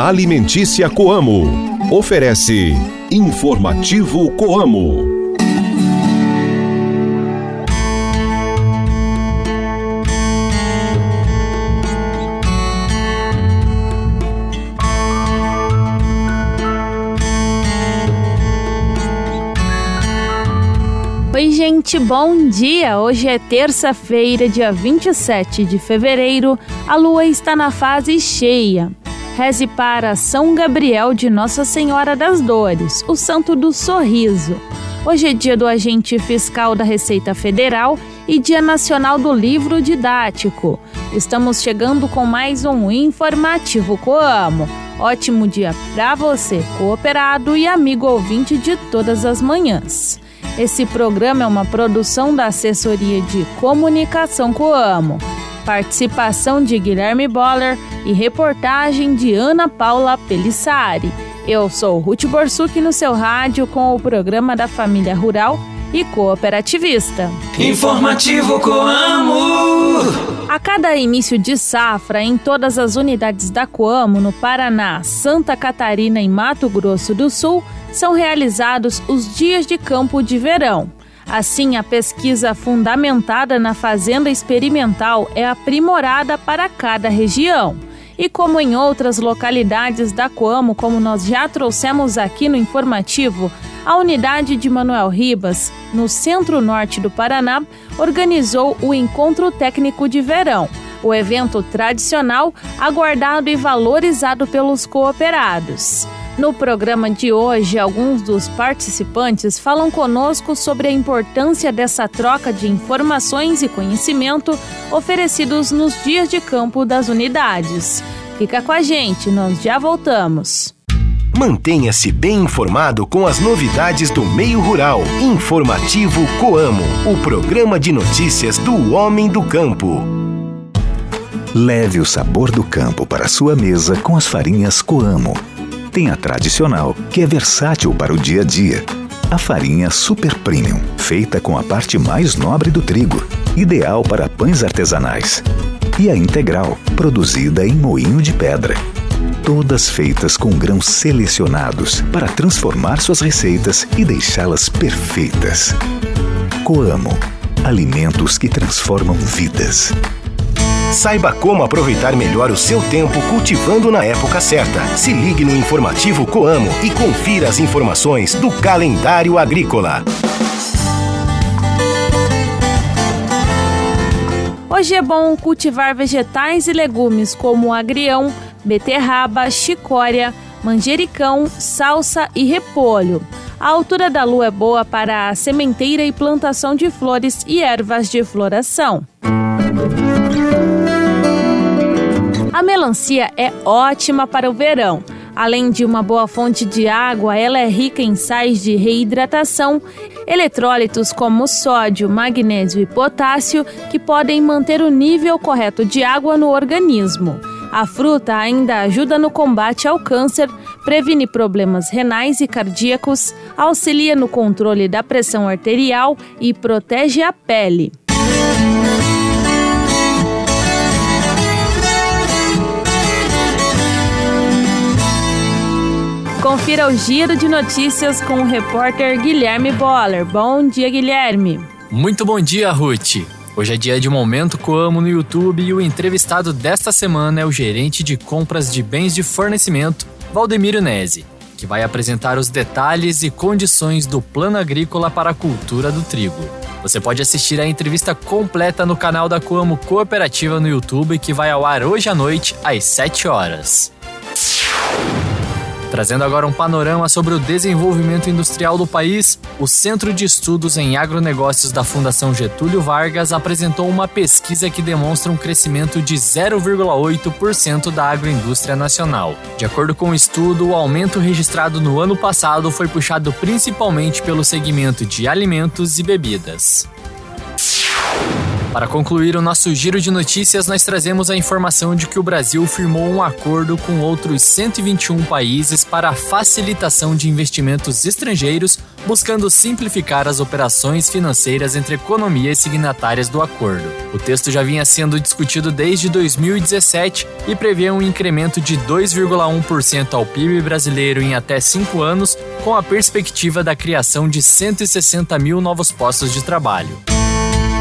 Alimentícia Coamo. Oferece Informativo Coamo. Oi, gente, bom dia! Hoje é terça-feira, dia 27 de fevereiro. A lua está na fase cheia. Reze para São Gabriel de Nossa Senhora das Dores, o santo do sorriso. Hoje é dia do agente fiscal da Receita Federal e Dia Nacional do Livro Didático. Estamos chegando com mais um informativo Coamo. Ótimo dia para você, cooperado e amigo ouvinte de todas as manhãs. Esse programa é uma produção da Assessoria de Comunicação Coamo. Participação de Guilherme Boller e reportagem de Ana Paula Pelissari. Eu sou Ruth Borsuk no seu rádio com o programa da Família Rural e Cooperativista. Informativo Coamo. A cada início de safra, em todas as unidades da Coamo, no Paraná, Santa Catarina e Mato Grosso do Sul, são realizados os dias de campo de verão. Assim, a pesquisa fundamentada na fazenda experimental é aprimorada para cada região. E como em outras localidades da Coamo, como nós já trouxemos aqui no informativo, a unidade de Manuel Ribas, no centro-norte do Paraná, organizou o Encontro Técnico de Verão, o evento tradicional aguardado e valorizado pelos cooperados. No programa de hoje, alguns dos participantes falam conosco sobre a importância dessa troca de informações e conhecimento oferecidos nos dias de campo das unidades. Fica com a gente, nós já voltamos. Mantenha-se bem informado com as novidades do meio rural. Informativo Coamo, o programa de notícias do homem do campo. Leve o sabor do campo para sua mesa com as farinhas Coamo. Tem a tradicional, que é versátil para o dia a dia. A farinha Super Premium, feita com a parte mais nobre do trigo, ideal para pães artesanais. E a integral, produzida em moinho de pedra. Todas feitas com grãos selecionados para transformar suas receitas e deixá-las perfeitas. Coamo alimentos que transformam vidas. Saiba como aproveitar melhor o seu tempo cultivando na época certa. Se ligue no informativo Coamo e confira as informações do calendário agrícola. Hoje é bom cultivar vegetais e legumes como agrião, beterraba, chicória, manjericão, salsa e repolho. A altura da lua é boa para a sementeira e plantação de flores e ervas de floração. Melancia é ótima para o verão. Além de uma boa fonte de água, ela é rica em sais de reidratação, eletrólitos como sódio, magnésio e potássio, que podem manter o nível correto de água no organismo. A fruta ainda ajuda no combate ao câncer, previne problemas renais e cardíacos, auxilia no controle da pressão arterial e protege a pele. Confira o giro de notícias com o repórter Guilherme Boller. Bom dia, Guilherme. Muito bom dia, Ruth. Hoje é dia de Momento Coamo no YouTube e o entrevistado desta semana é o gerente de compras de bens de fornecimento, Valdemiro Nese, que vai apresentar os detalhes e condições do Plano Agrícola para a Cultura do Trigo. Você pode assistir a entrevista completa no canal da Coamo Cooperativa no YouTube, que vai ao ar hoje à noite, às 7 horas. Trazendo agora um panorama sobre o desenvolvimento industrial do país, o Centro de Estudos em Agronegócios da Fundação Getúlio Vargas apresentou uma pesquisa que demonstra um crescimento de 0,8% da agroindústria nacional. De acordo com o estudo, o aumento registrado no ano passado foi puxado principalmente pelo segmento de alimentos e bebidas. Para concluir o nosso giro de notícias, nós trazemos a informação de que o Brasil firmou um acordo com outros 121 países para a facilitação de investimentos estrangeiros buscando simplificar as operações financeiras entre economia e signatárias do acordo. O texto já vinha sendo discutido desde 2017 e prevê um incremento de 2,1% ao PIB brasileiro em até cinco anos, com a perspectiva da criação de 160 mil novos postos de trabalho.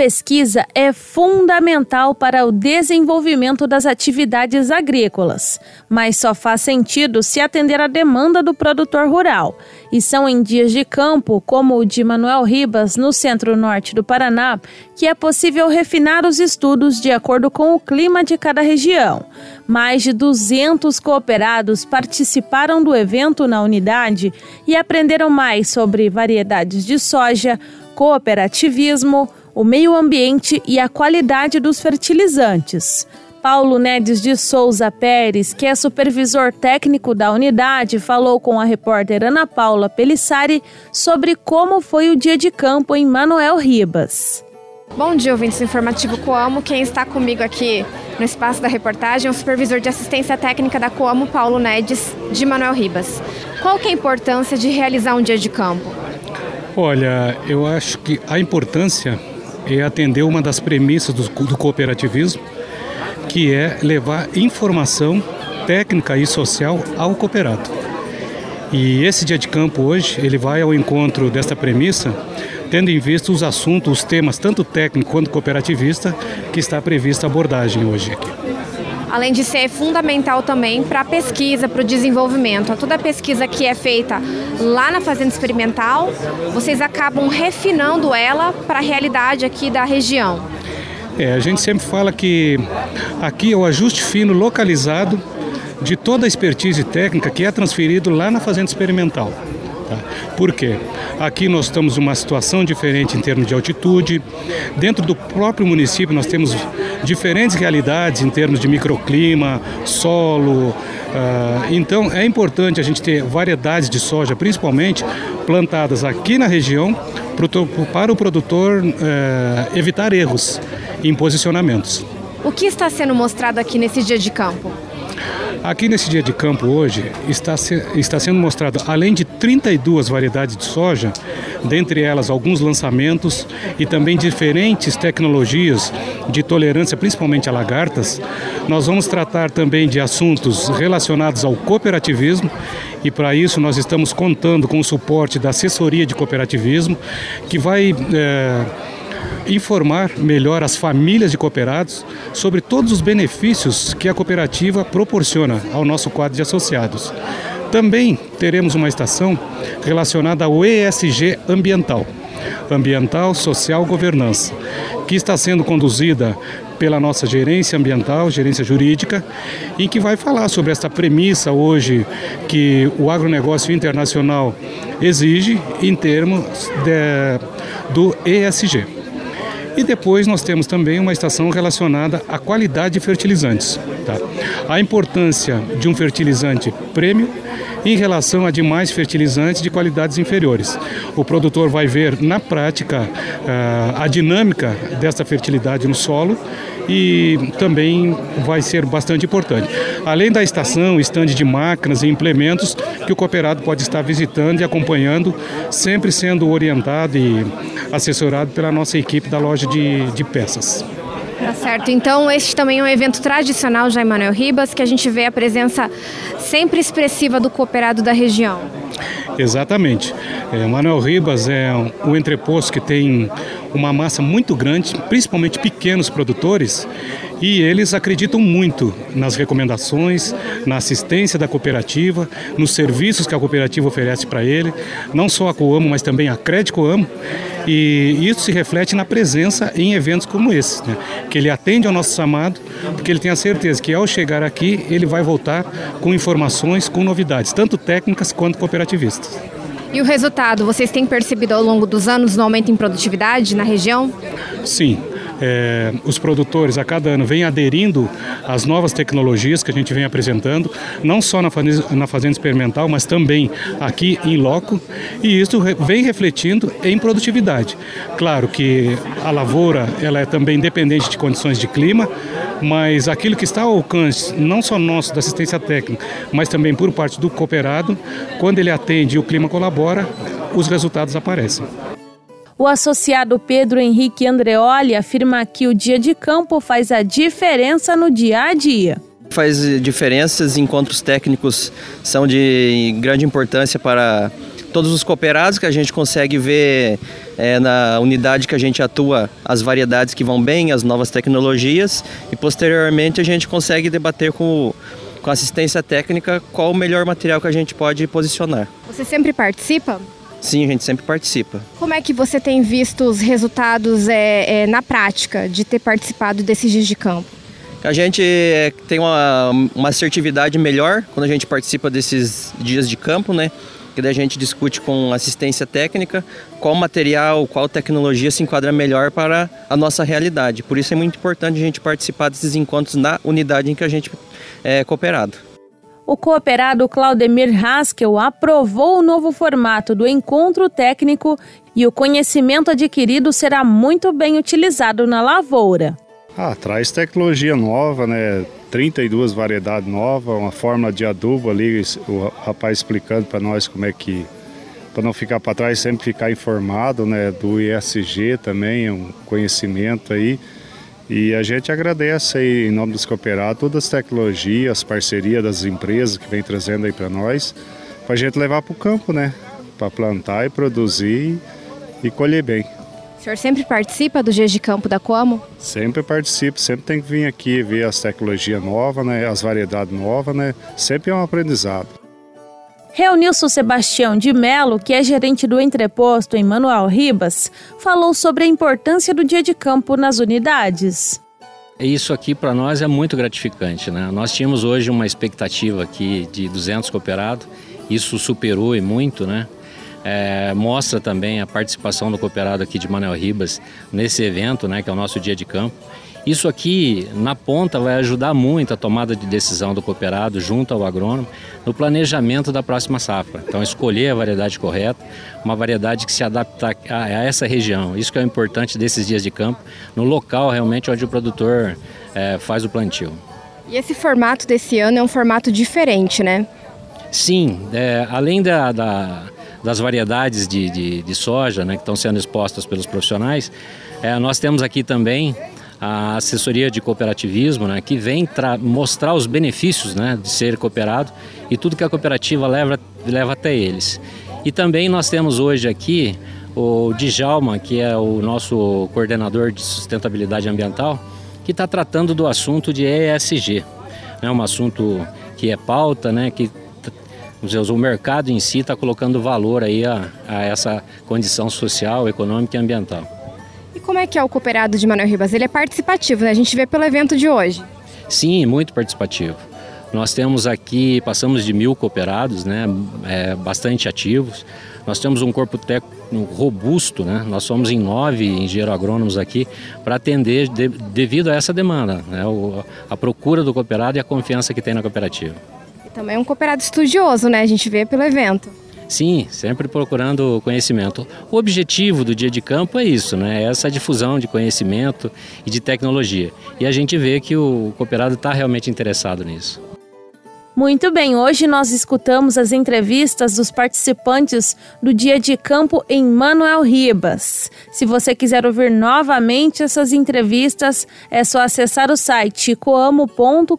Pesquisa é fundamental para o desenvolvimento das atividades agrícolas, mas só faz sentido se atender à demanda do produtor rural. E são em dias de campo, como o de Manuel Ribas, no centro-norte do Paraná, que é possível refinar os estudos de acordo com o clima de cada região. Mais de 200 cooperados participaram do evento na unidade e aprenderam mais sobre variedades de soja, cooperativismo, o meio ambiente e a qualidade dos fertilizantes. Paulo Nedes de Souza Pérez, que é supervisor técnico da unidade, falou com a repórter Ana Paula Pelissari sobre como foi o dia de campo em Manuel Ribas. Bom dia, ouvintes do Informativo Coamo. Quem está comigo aqui no espaço da reportagem é o supervisor de assistência técnica da Coamo, Paulo Nedes, de Manuel Ribas. Qual que é a importância de realizar um dia de campo? Olha, eu acho que a importância é atender uma das premissas do, do cooperativismo, que é levar informação técnica e social ao cooperado. E esse dia de campo hoje, ele vai ao encontro desta premissa, tendo em vista os assuntos, os temas, tanto técnico quanto cooperativista, que está prevista a abordagem hoje aqui além de ser fundamental também para a pesquisa, para o desenvolvimento. Toda a pesquisa que é feita lá na Fazenda Experimental, vocês acabam refinando ela para a realidade aqui da região. É, a gente sempre fala que aqui é o ajuste fino localizado de toda a expertise técnica que é transferido lá na Fazenda Experimental. Tá? Por quê? Aqui nós estamos numa situação diferente em termos de altitude. Dentro do próprio município nós temos diferentes realidades em termos de microclima, solo. Uh, então é importante a gente ter variedades de soja, principalmente plantadas aqui na região, para o produtor uh, evitar erros em posicionamentos. O que está sendo mostrado aqui nesse dia de campo? Aqui nesse dia de campo hoje está, se, está sendo mostrado, além de 32 variedades de soja, dentre elas alguns lançamentos e também diferentes tecnologias de tolerância, principalmente a lagartas, nós vamos tratar também de assuntos relacionados ao cooperativismo e para isso nós estamos contando com o suporte da assessoria de cooperativismo que vai. É, informar melhor as famílias de cooperados sobre todos os benefícios que a cooperativa proporciona ao nosso quadro de associados. Também teremos uma estação relacionada ao ESG ambiental, ambiental, social, governança, que está sendo conduzida pela nossa gerência ambiental, gerência jurídica, e que vai falar sobre esta premissa hoje que o agronegócio internacional exige em termos de, do ESG. E depois nós temos também uma estação relacionada à qualidade de fertilizantes. Tá? A importância de um fertilizante prêmio em relação a demais fertilizantes de qualidades inferiores. O produtor vai ver na prática ah, a dinâmica dessa fertilidade no solo e também vai ser bastante importante. Além da estação, estande de máquinas e implementos que o cooperado pode estar visitando e acompanhando, sempre sendo orientado e assessorado pela nossa equipe da loja de, de peças. Tá certo. Então, este também é um evento tradicional já Emanuel Ribas, que a gente vê a presença sempre expressiva do cooperado da região. Exatamente. É, Manuel Ribas é um entreposto que tem uma massa muito grande, principalmente pequenos produtores, e eles acreditam muito nas recomendações, na assistência da cooperativa, nos serviços que a cooperativa oferece para ele, não só a Coamo, mas também a Crédito e isso se reflete na presença em eventos como esse, né? que ele atende ao nosso chamado, porque ele tem a certeza que ao chegar aqui ele vai voltar com informações, com novidades, tanto técnicas quanto cooperativistas. E o resultado, vocês têm percebido ao longo dos anos no aumento em produtividade na região? Sim, é, os produtores a cada ano vêm aderindo às novas tecnologias que a gente vem apresentando, não só na fazenda, na fazenda experimental, mas também aqui em loco, e isso vem refletindo em produtividade. Claro que a lavoura ela é também dependente de condições de clima, mas aquilo que está ao alcance, não só nosso, da assistência técnica, mas também por parte do cooperado, quando ele atende e o clima colabora, os resultados aparecem. O associado Pedro Henrique Andreoli afirma que o dia de campo faz a diferença no dia a dia. Faz diferenças, encontros técnicos são de grande importância para todos os cooperados que a gente consegue ver é, na unidade que a gente atua as variedades que vão bem, as novas tecnologias e posteriormente a gente consegue debater com, com assistência técnica qual o melhor material que a gente pode posicionar. Você sempre participa? Sim, a gente sempre participa. Como é que você tem visto os resultados é, é, na prática de ter participado desses dias de campo? A gente é, tem uma, uma assertividade melhor quando a gente participa desses dias de campo, né? Que daí a gente discute com assistência técnica qual material, qual tecnologia se enquadra melhor para a nossa realidade. Por isso é muito importante a gente participar desses encontros na unidade em que a gente é cooperado o cooperado Claudemir Haskell aprovou o novo formato do encontro técnico e o conhecimento adquirido será muito bem utilizado na lavoura. Ah, traz tecnologia nova, né? 32 variedades novas, uma forma de adubo ali, o rapaz explicando para nós como é que para não ficar para trás, sempre ficar informado, né, do ISG também, um conhecimento aí. E a gente agradece aí, em nome dos cooperados, todas as tecnologias, as parcerias das empresas que vem trazendo aí para nós, para a gente levar para o campo, né? Para plantar e produzir e colher bem. O senhor sempre participa dos dias de campo da Como? Sempre participo, sempre tem que vir aqui ver as tecnologias novas, né? As variedades novas, né? Sempre é um aprendizado. Reunilson Sebastião de Melo, que é gerente do entreposto em Manuel Ribas, falou sobre a importância do dia de campo nas unidades. Isso aqui para nós é muito gratificante. Né? Nós tínhamos hoje uma expectativa aqui de 200 cooperados, isso superou e muito, né? É, mostra também a participação do cooperado aqui de Manuel Ribas nesse evento, né, que é o nosso dia de campo. Isso aqui, na ponta, vai ajudar muito a tomada de decisão do cooperado junto ao agrônomo no planejamento da próxima safra. Então, escolher a variedade correta, uma variedade que se adapta a, essa região. Isso que é o importante desses dias de campo, no local realmente onde o produtor é, faz o plantio. E esse formato desse ano é um formato diferente, né? Sim, é, além da, da, das variedades de, de, de soja né, que estão sendo expostas pelos profissionais, é, nós temos aqui também a assessoria de cooperativismo, né, que vem mostrar os benefícios né, de ser cooperado e tudo que a cooperativa leva, leva até eles. E também nós temos hoje aqui o Djalma, que é o nosso coordenador de sustentabilidade ambiental, que está tratando do assunto de ESG, né, um assunto que é pauta, né, que o mercado em si está colocando valor aí a, a essa condição social, econômica e ambiental. Como é que é o cooperado de Manuel Ribas? Ele é participativo, né? A gente vê pelo evento de hoje. Sim, muito participativo. Nós temos aqui, passamos de mil cooperados, né? É, bastante ativos. Nós temos um corpo técnico robusto, né? Nós somos em nove engenheiros agrônomos aqui para atender de, devido a essa demanda, né? O, a procura do cooperado e a confiança que tem na cooperativa. E também é um cooperado estudioso, né? A gente vê pelo evento. Sim, sempre procurando conhecimento. O objetivo do dia de campo é isso, né? É essa difusão de conhecimento e de tecnologia. E a gente vê que o cooperado está realmente interessado nisso. Muito bem, hoje nós escutamos as entrevistas dos participantes do dia de campo em Manuel Ribas. Se você quiser ouvir novamente essas entrevistas, é só acessar o site coamo.com.br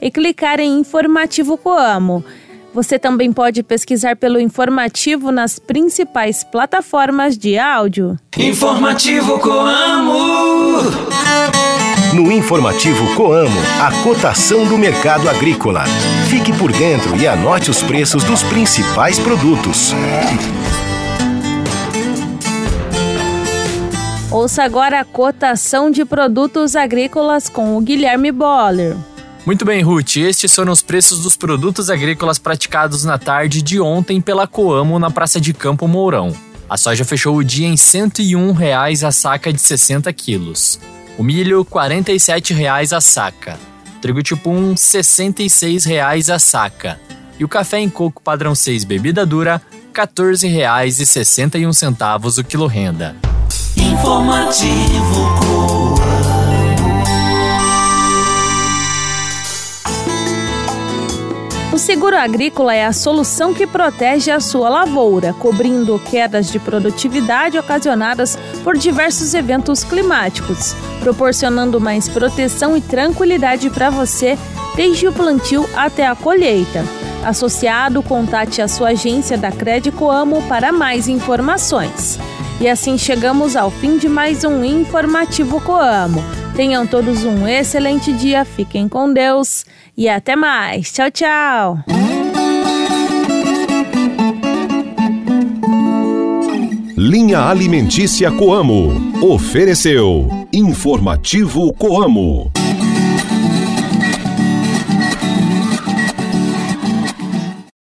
e clicar em Informativo Coamo. Você também pode pesquisar pelo informativo nas principais plataformas de áudio. Informativo Coamo. No informativo Coamo, a cotação do mercado agrícola. Fique por dentro e anote os preços dos principais produtos. Ouça agora a cotação de produtos agrícolas com o Guilherme Boller. Muito bem, Ruth. Estes foram os preços dos produtos agrícolas praticados na tarde de ontem pela Coamo na Praça de Campo Mourão. A soja fechou o dia em 101 reais a saca de 60 quilos. O milho, 47 reais a saca. Trigo tipo 1, 66 reais a saca. E o café em coco padrão 6 bebida dura, R$ 14,61 o quilo renda. Informativo O seguro agrícola é a solução que protege a sua lavoura, cobrindo quedas de produtividade ocasionadas por diversos eventos climáticos, proporcionando mais proteção e tranquilidade para você desde o plantio até a colheita. Associado, contate a sua agência da Crédito Amo para mais informações. E assim chegamos ao fim de mais um informativo Coamo. Tenham todos um excelente dia, fiquem com Deus e até mais. Tchau, tchau. Linha Alimentícia Coamo. Ofereceu Informativo Coamo.